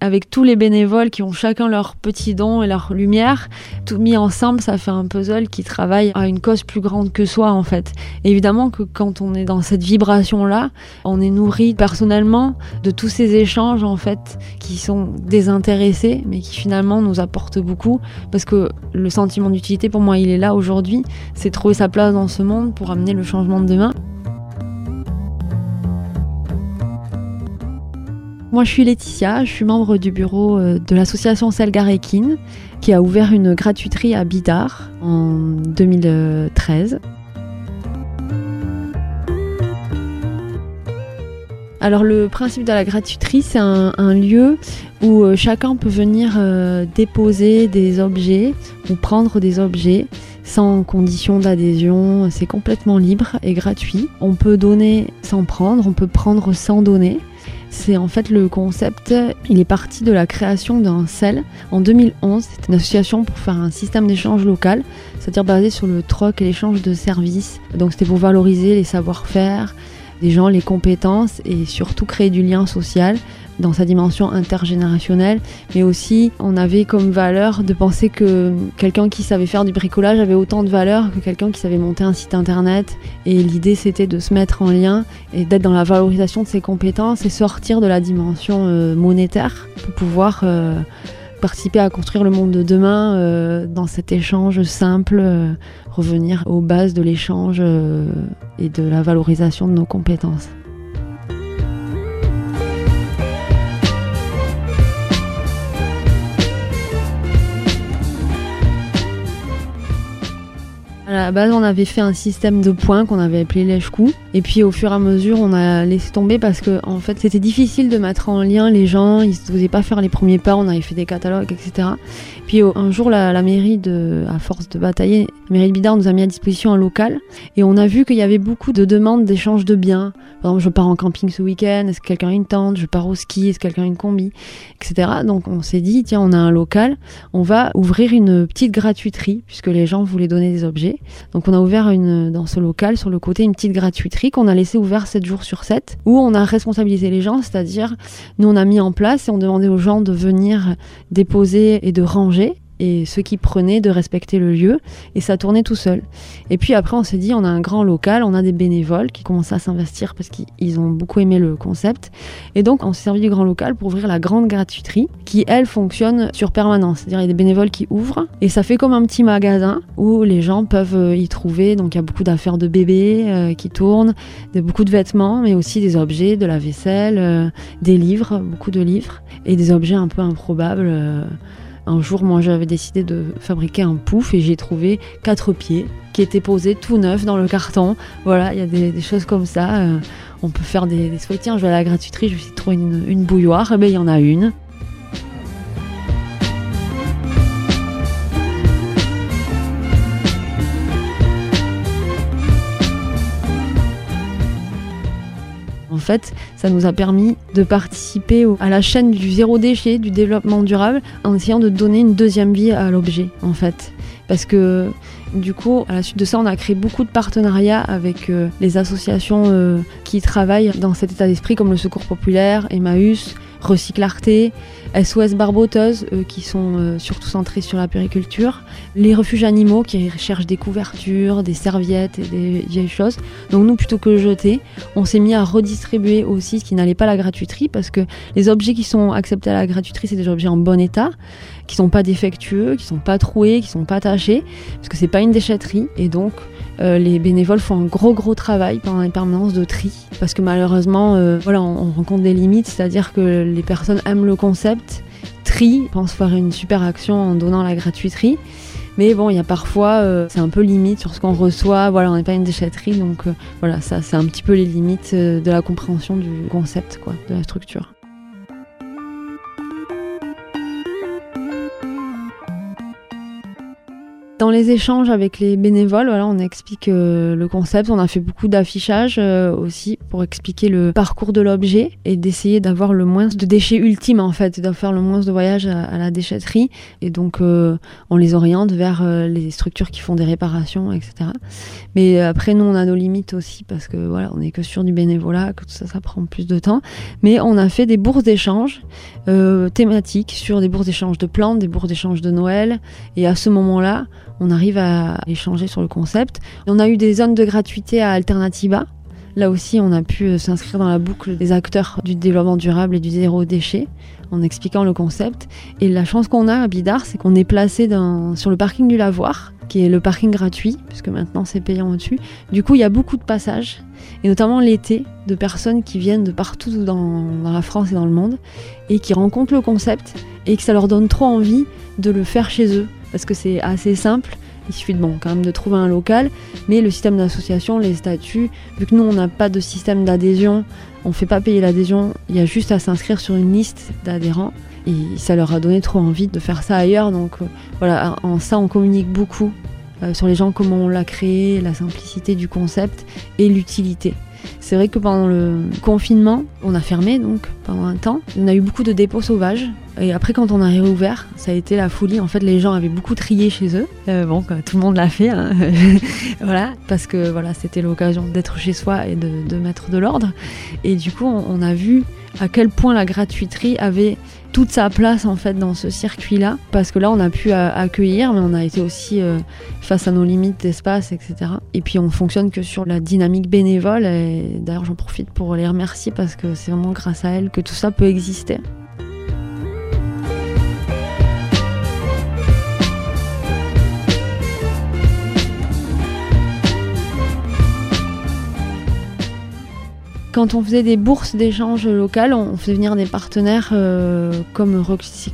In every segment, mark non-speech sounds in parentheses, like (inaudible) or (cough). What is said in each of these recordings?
Avec tous les bénévoles qui ont chacun leur petit don et leur lumière, tout mis ensemble, ça fait un puzzle qui travaille à une cause plus grande que soi en fait. évidemment que quand on est dans cette vibration-là, on est nourri personnellement de tous ces échanges en fait qui sont désintéressés mais qui finalement nous apportent beaucoup parce que le sentiment d'utilité pour moi il est là aujourd'hui, c'est trouver sa place dans ce monde pour amener le changement de demain. Moi, je suis Laetitia, je suis membre du bureau euh, de l'association Selgarekin, qui a ouvert une gratuiterie à Bidar en 2013. Alors le principe de la gratuiterie, c'est un, lieu où euh, chacun peut venir euh, déposer des objets ou prendre des objets sans condition d'adhésion. C'est complètement libre et gratuit. On peut donner sans prendre, on peut prendre sans donner. C'est en fait le concept, il est parti de la création d'un CEL en 2011. C'était une association pour faire un système d'échange local, c'est-à-dire basé sur le troc et l'échange de services. Donc c'était pour valoriser les savoir-faire des gens, les compétences et surtout créer du lien social dans sa dimension intergénérationnelle, mais aussi on avait comme valeur de penser que quelqu'un qui savait faire du bricolage avait autant de valeur que quelqu'un qui savait monter un site internet. Et l'idée c'était de se mettre en lien et d'être dans la valorisation de ses compétences et sortir de la dimension euh, monétaire pour pouvoir euh, participer à construire le monde de demain euh, dans cet échange simple, revenir aux bases de l'échange et de la valorisation de nos compétences. À la base, on avait fait un système de points qu'on avait appelé lèche-cou. Et puis, au fur et à mesure, on a laissé tomber parce que, en fait, c'était difficile de mettre en lien les gens. Ils ne faisaient pas faire les premiers pas. On avait fait des catalogues, etc. Puis, un jour, la, mairie, de, à force de batailler, la mairie de Bidart nous a mis à disposition un local. Et on a vu qu'il y avait beaucoup de demandes d'échange de biens. Par exemple, je pars en camping ce week-end. Est-ce que quelqu'un a une tente? Je pars au ski. Est-ce que quelqu'un a une combi? Etc. Donc, on s'est dit, tiens, on a un local. On va ouvrir une petite gratuiterie puisque les gens voulaient donner des objets. Donc on a ouvert une, dans ce local, sur le côté, une petite gratuiterie qu'on a laissé ouvert 7 jours sur 7, où on a responsabilisé les gens, c'est-à-dire nous on a mis en place et on demandait aux gens de venir déposer et de ranger et ceux qui prenaient de respecter le lieu et ça tournait tout seul. Et puis après on s'est dit on a un grand local, on a des bénévoles qui commencent à s'investir parce qu'ils ont beaucoup aimé le concept et donc on s'est servi du grand local pour ouvrir la grande gratuiterie qui elle fonctionne sur permanence. C'est-à-dire il y a des bénévoles qui ouvrent et ça fait comme un petit magasin où les gens peuvent euh, y trouver donc il y a beaucoup d'affaires de bébés euh, qui tournent, de, beaucoup de vêtements mais aussi des objets, de la vaisselle, euh, des livres, beaucoup de livres et des objets un peu improbables un jour, moi, j'avais décidé de fabriquer un pouf et j'ai trouvé quatre pieds qui étaient posés tout neufs dans le carton. Voilà, il y a des, choses comme ça. Euh, on peut faire des, des Tiens, je vais à la gratuiterie, je vais essayer de trouver une, bouilloire. Eh ben, il y en a une. Fait, ça nous a permis de participer à la chaîne du zéro déchet, du développement durable, en essayant de donner une deuxième vie à l'objet, en fait. Parce que du coup, à la suite de ça, on a créé beaucoup de partenariats avec euh, les associations euh, qui travaillent dans cet état d'esprit, comme le Secours Populaire, Emmaüs, Recyclarté, SOS Barboteuse, qui sont euh, surtout centrés sur la périculture, les refuges animaux qui recherchent des couvertures, des serviettes et des vieilles choses. Donc nous, plutôt que jeter, on s'est mis à redistribuer aussi ce qui n'allait pas à la gratuiterie, parce que les objets qui sont acceptés à la gratuiterie, c'est des objets en bon état, qui sont pas défectueux, qui sont pas troués, qui sont pas tachés, parce que c'est pas une déchetterie, et donc euh, les bénévoles font un gros gros travail pendant les permanences de tri parce que malheureusement euh, voilà on, rencontre des limites c'est-à-dire que les personnes aiment le concept tri pensent faire une super action en donnant la gratuiterie. Mais bon il y a parfois euh, c'est un peu limite sur ce qu'on reçoit. Voilà on n'est pas une déchetterie donc voilà ça c'est un petit peu les limites de la compréhension du concept quoi de la structure Dans les échanges avec les bénévoles, voilà, on explique euh, le concept. On a fait beaucoup d'affichage euh, aussi pour expliquer le parcours de l'objet et d'essayer d'avoir le moins de déchets ultimes en fait, de faire le moins de voyages à, la déchetterie. Et donc, euh, on les oriente vers les structures qui font des réparations, etc. Mais après, nous, on a nos limites aussi parce que voilà, on n'est que sur du bénévolat, que tout ça, ça prend plus de temps. Mais on a fait des bourses d'échange thématiques sur des bourses d'échange de plantes, des bourses d'échange de Noël. Et à ce moment-là, on arrive à échanger sur le concept. On a eu des zones de gratuité à Alternativa. Là aussi, on a pu euh, s'inscrire dans la boucle des acteurs du développement durable et du zéro déchet en expliquant le concept. Et la chance qu'on a à Bidar, c'est qu'on est placé sur le parking du Lavoir, qui est le parking gratuit, puisque maintenant c'est payant au-dessus. Du coup, il y a beaucoup de passages, et notamment l'été, de personnes qui viennent de partout dans, dans la France et dans le monde, et qui rencontrent le concept, et que ça leur donne trop envie de le faire chez eux parce que c'est assez simple. Il suffit de, bon, quand même de trouver un local, mais le système d'association, les statuts, vu que nous on n'a pas de système d'adhésion, on ne fait pas payer l'adhésion, il y a juste à s'inscrire sur une liste d'adhérents et ça leur a donné trop envie de faire ça ailleurs. Donc euh, voilà, en ça on communique beaucoup euh, sur les gens, comment on l'a créé, la simplicité du concept et l'utilité. C'est vrai que pendant le confinement, on a fermé donc pendant un temps. On a eu beaucoup de dépôts sauvages. Et après, quand on a réouvert, ça a été la folie. En fait, les gens avaient beaucoup trié chez eux. Euh, bon, tout le monde l'a fait. Hein. (laughs) voilà, parce que voilà, c'était l'occasion d'être chez soi et de, mettre de l'ordre. Et du coup, on, a vu à quel point la gratuiterie avait toute sa place en fait dans ce circuit-là, parce que là on a pu accueillir, mais on a été aussi euh, face à nos limites d'espace, etc. Et puis on fonctionne que sur la dynamique bénévole, et d'ailleurs j'en profite pour les remercier parce que c'est vraiment grâce à elles que tout ça peut exister. Quand on faisait des bourses d'échange locales, on faisait venir des partenaires euh, comme Roxy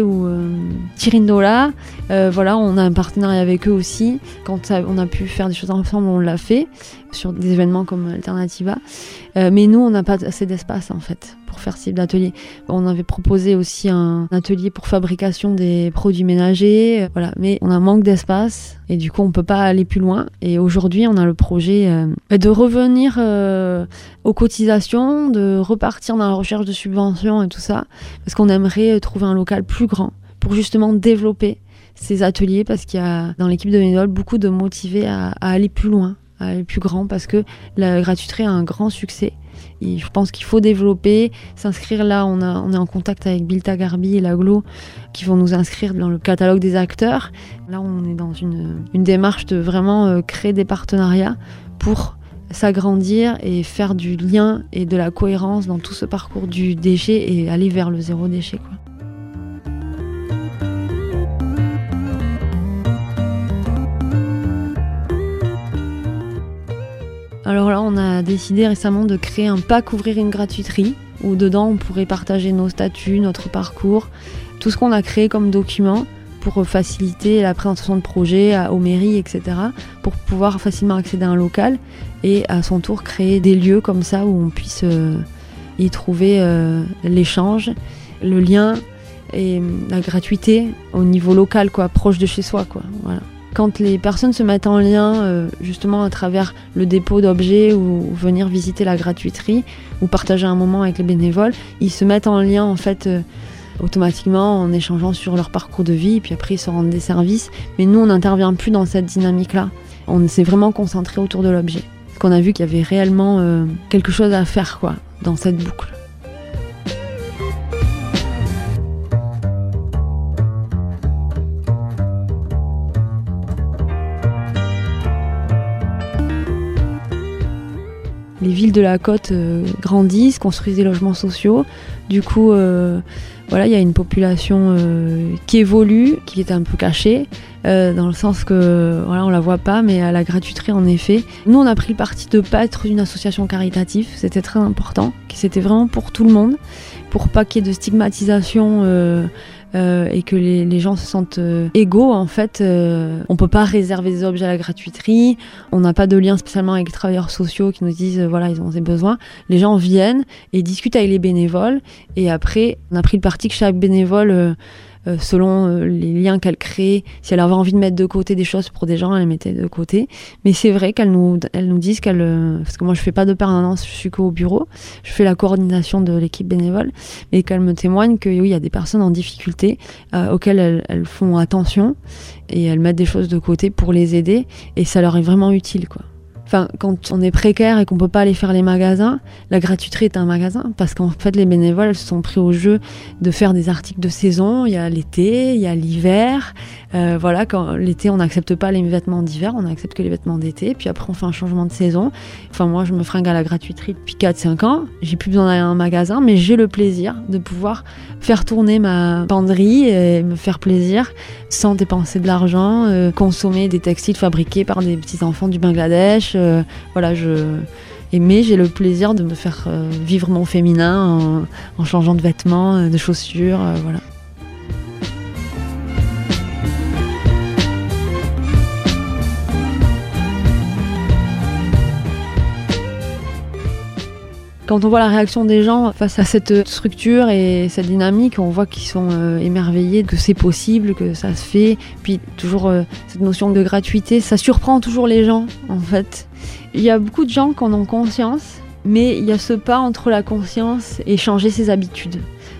ou euh, Tirindola. Euh, voilà, on a un partenariat avec eux aussi. Quand on a pu faire des choses ensemble, on l'a fait sur des événements comme Alternativa. mais nous, on n'a pas assez d'espace en fait pour faire ce type d'atelier. On avait proposé aussi un atelier pour fabrication des produits ménagers, euh, voilà. Mais on a manque d'espace et du coup on peut pas aller plus loin. Et aujourd'hui on a le projet euh, de revenir euh, aux cotisations, de repartir dans la recherche de subventions et tout ça, parce qu'on aimerait trouver un local plus grand pour justement développer ces ateliers parce qu'il y a dans l'équipe de Ménol beaucoup de motivés à, aller plus loin, aller plus grand parce que la gratuiterie a un grand succès je pense qu'il faut développer, s'inscrire là. On, a, on est en contact avec Bilta Garbi et l'Aglo qui vont nous inscrire dans le catalogue des acteurs. Là, on est dans une, une démarche de vraiment euh, créer des partenariats pour s'agrandir et faire du lien et de la cohérence dans tout ce parcours du déchet et aller vers le zéro déchet. Quoi. Alors là, on a décidé récemment de créer un pack ouvrir une gratuiterie où dedans on pourrait partager nos statuts, notre parcours, tout ce qu'on a créé comme document pour faciliter la présentation de projets aux mairies, etc. pour pouvoir facilement accéder à un local et à son tour créer des lieux comme ça où on puisse euh, y trouver euh, l'échange, le lien et la gratuité au niveau local, quoi, proche de chez soi, quoi. Voilà quand les personnes se mettent en lien euh, justement à travers le dépôt d'objets ou, venir visiter la gratuiterie ou partager un moment avec les bénévoles, ils se mettent en lien en fait euh, automatiquement en échangeant sur leur parcours de vie, puis après ils se rendent des services. Mais nous, on n'intervient plus dans cette dynamique-là. On s'est vraiment concentré autour de l'objet. Qu'on a vu qu'il y avait réellement euh, quelque chose à faire quoi dans cette boucle. Villes de la côte euh, grandissent, construisent des logements sociaux. Du coup, euh, voilà, il y a une population euh, qui évolue, qui est un peu cachée, dans le sens que voilà, on la voit pas, mais à la gratuiterie en effet. Nous, on a pris le parti de pas être une association caritative, c'était très important, c'était vraiment pour tout le monde, pour pas qu'il y ait de stigmatisation euh, et que les, les, gens se sentent euh, égaux, en fait, euh, on peut pas réserver des objets à la gratuiterie. On n'a pas de lien spécialement avec les travailleurs sociaux qui nous disent voilà ils ont des besoins. Les gens viennent et discutent avec les bénévoles et après on a pris le parti que chaque bénévole euh, selon euh, les liens qu'elle crée. Si elle avait envie de mettre de côté des choses pour des gens, elle les mettait de côté. Mais c'est vrai qu'elle nous, elle nous disent qu'elle, euh, parce que moi je fais pas de permanence, je suis qu'au bureau, je fais la coordination de l'équipe bénévole, mais qu'elle me témoigne que oui, il y a des personnes en difficulté auxquelles elles, elles font attention et elles mettent des choses de côté pour les aider et ça leur est vraiment utile, quoi. Enfin, quand on est précaire et qu'on peut pas aller faire les magasins, la gratuiterie est un magasin parce qu'en fait les bénévoles se sont pris au jeu de faire des articles de saison. Il y a l'été, il y a l'hiver. Euh, voilà, quand l'été on n'accepte pas les vêtements d'hiver, on accepte que les vêtements d'été. Puis après on fait un changement de saison. Enfin moi je me fringue à la gratuiterie depuis 4-5 ans. J'ai plus besoin d'aller à un magasin, mais j'ai le plaisir de pouvoir faire tourner ma penderie et me faire plaisir sans dépenser de l'argent, euh, consommer des textiles fabriqués par des petits enfants du Bangladesh. Euh, voilà, je j'ai le plaisir de me faire euh, vivre mon féminin en, changeant de vêtements, euh, de chaussures. Quand on voit la réaction des gens face à cette structure et cette dynamique, on voit qu'ils sont euh, émerveillés, que c'est possible, que ça se fait. Puis toujours euh, cette notion de gratuité, ça surprend toujours les gens en fait. Il y a beaucoup de gens qui en ont conscience, mais il y a ce pas entre la conscience et changer ses habitudes.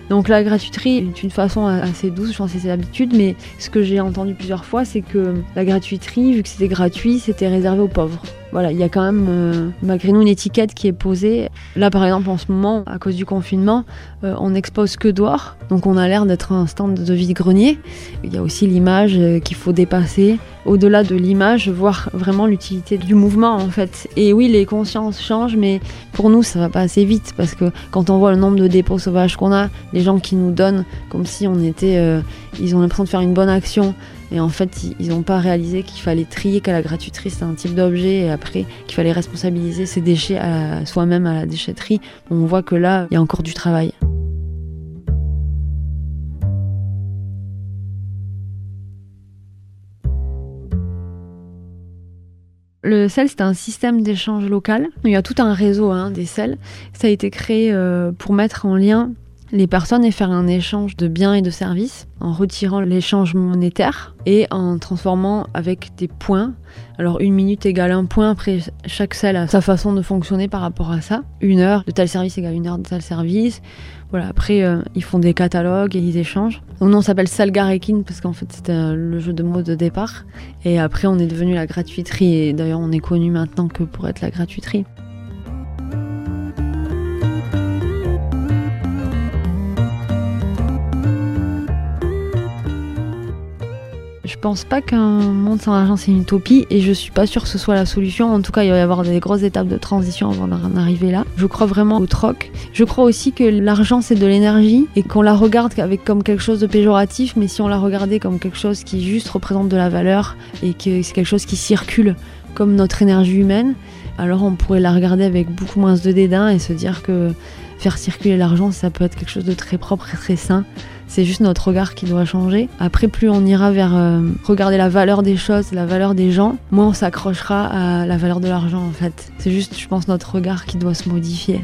Donc la gratuiterie est une façon assez douce de changer ses habitudes, mais ce que j'ai entendu plusieurs fois, c'est que la gratuiterie, vu que c'était gratuit, c'était réservé aux pauvres. Voilà, il y a quand même euh, malgré nous une étiquette qui est posée. Là, par exemple, en ce moment, à cause du confinement, euh, on n'expose que dehors, donc on a l'air d'être un stand de vide-grenier. Il y a aussi l'image euh, qu'il faut dépasser. Au-delà de l'image, voir vraiment l'utilité du mouvement en fait. Et oui, les consciences changent, mais pour nous, ça va pas assez vite parce que quand on voit le nombre de dépôts sauvages qu'on a, les gens qui nous donnent comme si on était, ils ont l'impression de faire une bonne action et en fait, ils n'ont pas réalisé qu'il fallait trier qu'à la gratuiterie, c'est un type d'objet, et après qu'il fallait responsabiliser ses déchets soi-même à la déchetterie. On voit que là, il y a encore du travail. Le CEL, c'est un système d'échange local. Il y a tout un réseau hein, des CEL. Ça a été créé euh, pour mettre en lien les personnes et faire un échange de biens et de services en retirant l'échange monétaire et en transformant avec des points. Alors une minute égale un point, après chaque salle a sa façon de fonctionner par rapport à ça. Une heure de tel service égale une heure de tel service. Voilà, après euh, ils font des catalogues et ils échangent. Donc nous on s'appelle Salgarekin parce qu'en fait c'était euh, le jeu de mots de départ. Et après on est devenu la gratuiterie et d'ailleurs on est connu maintenant que pour être la gratuiterie. Pense pas qu'un monde sans argent c'est une utopie et je suis pas sûre que ce soit la solution. En tout cas, il va y avoir des grosses étapes de transition avant d'en arriver là. Je crois vraiment au troc. Je crois aussi que l'argent c'est de l'énergie et qu'on la regarde avec comme quelque chose de péjoratif, mais si on la regardait comme quelque chose qui juste représente de la valeur et que c'est quelque chose qui circule comme notre énergie humaine, alors on pourrait la regarder avec beaucoup moins de dédain et se dire que faire circuler l'argent, ça peut être quelque chose de très propre et très sain. C'est juste notre regard qui doit changer. Après, plus on ira vers euh, regarder la valeur des choses, la valeur des gens, moins on s'accrochera à la valeur de l'argent en fait. C'est juste, je pense, notre regard qui doit se modifier.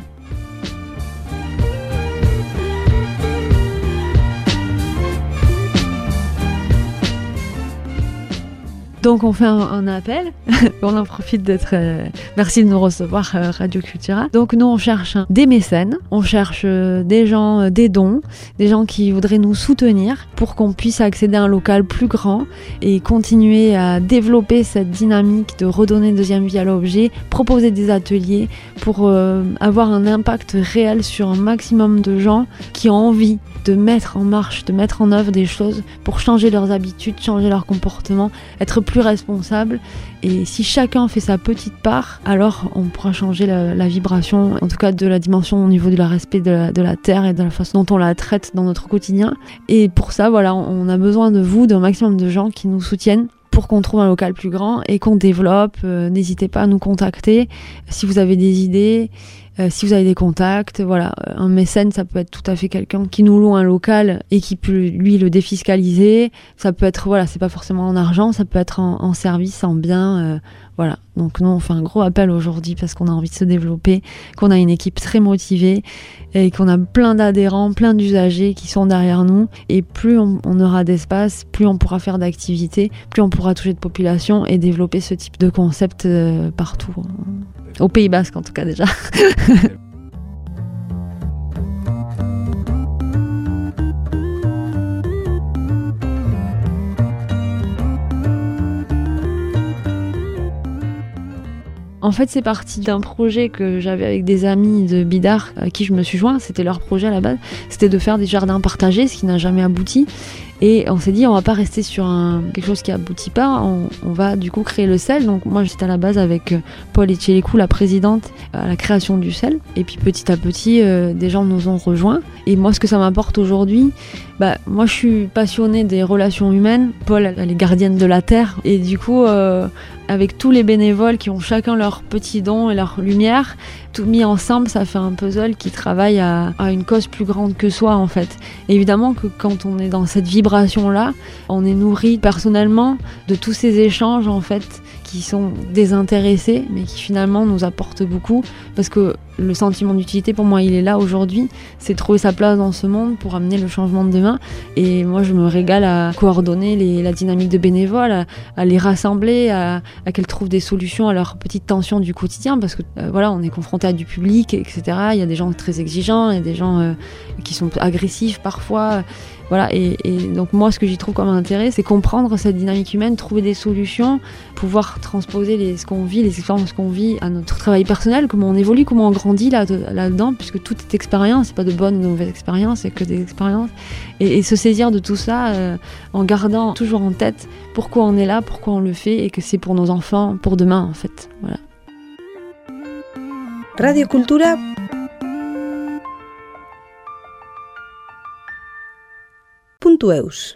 Donc on fait un, appel, (laughs) on en profite d'être... Euh, merci de nous recevoir euh, Radio Cultura. Donc nous on cherche des mécènes, on cherche euh, des gens, des dons, des gens qui voudraient nous soutenir pour qu'on puisse accéder à un local plus grand et continuer à développer cette dynamique de redonner deuxième vie à l'objet, proposer des ateliers pour avoir un impact réel sur un maximum de gens qui ont envie de mettre en marche, de mettre en œuvre des choses pour changer leurs habitudes, changer leur comportement, être plus responsable. Et si chacun fait sa petite part, alors on pourra changer la, vibration, en tout cas de la dimension au niveau du respect de la, de la, terre et de la façon dont on la traite dans notre quotidien. Et pour ça, voilà, on a besoin de vous, d'un maximum de gens qui nous soutiennent pour qu'on trouve un local plus grand et qu'on développe. Euh, n'hésitez pas à nous contacter si vous avez des idées. Euh, si vous avez des contacts, voilà, un mécène, ça peut être tout à fait quelqu'un qui nous loue un local et qui peut lui le défiscaliser. Ça peut être, voilà, c'est pas forcément en argent, ça peut être en, service, en bien, euh, voilà. Donc nous, on fait un gros appel aujourd'hui parce qu'on a envie de se développer, qu'on a une équipe très motivée et qu'on a plein d'adhérents, plein d'usagers qui sont derrière nous. Et plus on, aura d'espace, plus on pourra faire d'activités, plus on pourra toucher de population et développer ce type de concept euh, partout. Au Pays Basque en tout cas déjà. (laughs) En fait, c'est parti d'un projet que j'avais avec des amis de Bidar à qui je me suis joint. C'était leur projet à la base. C'était de faire des jardins partagés, ce qui n'a jamais abouti. Et on s'est dit, on va pas rester sur un, quelque chose qui aboutit pas, on, va du coup créer le sel. Donc moi j'étais à la base avec euh, Paul Etchelicou, la présidente, à la création du sel. Et puis petit à petit, euh, des gens nous ont rejoints. Et moi ce que ça m'apporte aujourd'hui, bah, moi je suis passionnée des relations humaines. Paul, elle est gardienne de la terre. Et du coup, euh, avec tous les bénévoles qui ont chacun leur petit don et leur lumière, tout mis ensemble, ça fait un puzzle qui travaille à, une cause plus grande que soi en fait. évidemment que quand on est dans cette vibration-là, on est nourri personnellement de tous ces échanges en fait qui sont désintéressés, mais qui finalement nous apportent beaucoup. Parce que le sentiment d'utilité, pour moi, il est là aujourd'hui. C'est trouver sa place dans ce monde pour amener le changement de demain. Et moi, je me régale à coordonner la dynamique de bénévoles, à, les rassembler, à, à qu'elles trouvent des solutions à leurs petites tensions du quotidien. Parce que euh, voilà, on est confronté à du public, etc. Il y a des gens très exigeants, il y a des gens euh, qui sont agressifs parfois. Voilà, et, donc moi, ce que j'y trouve comme intérêt, c'est comprendre cette dynamique humaine, trouver des solutions, pouvoir transposer les, ce qu'on vit, les expériences qu'on vit à notre travail personnel, comment on évolue, comment on grandit là, là-dedans, puisque toute est expérience, c'est pas de bonnes ou de mauvaises expériences, c'est que des expériences. Et, se saisir de tout ça euh, en gardant toujours en tête pourquoi on est là, pourquoi on le fait, et que c'est pour nos enfants, pour demain en fait. Voilà. Radio Cultura Santo Eus.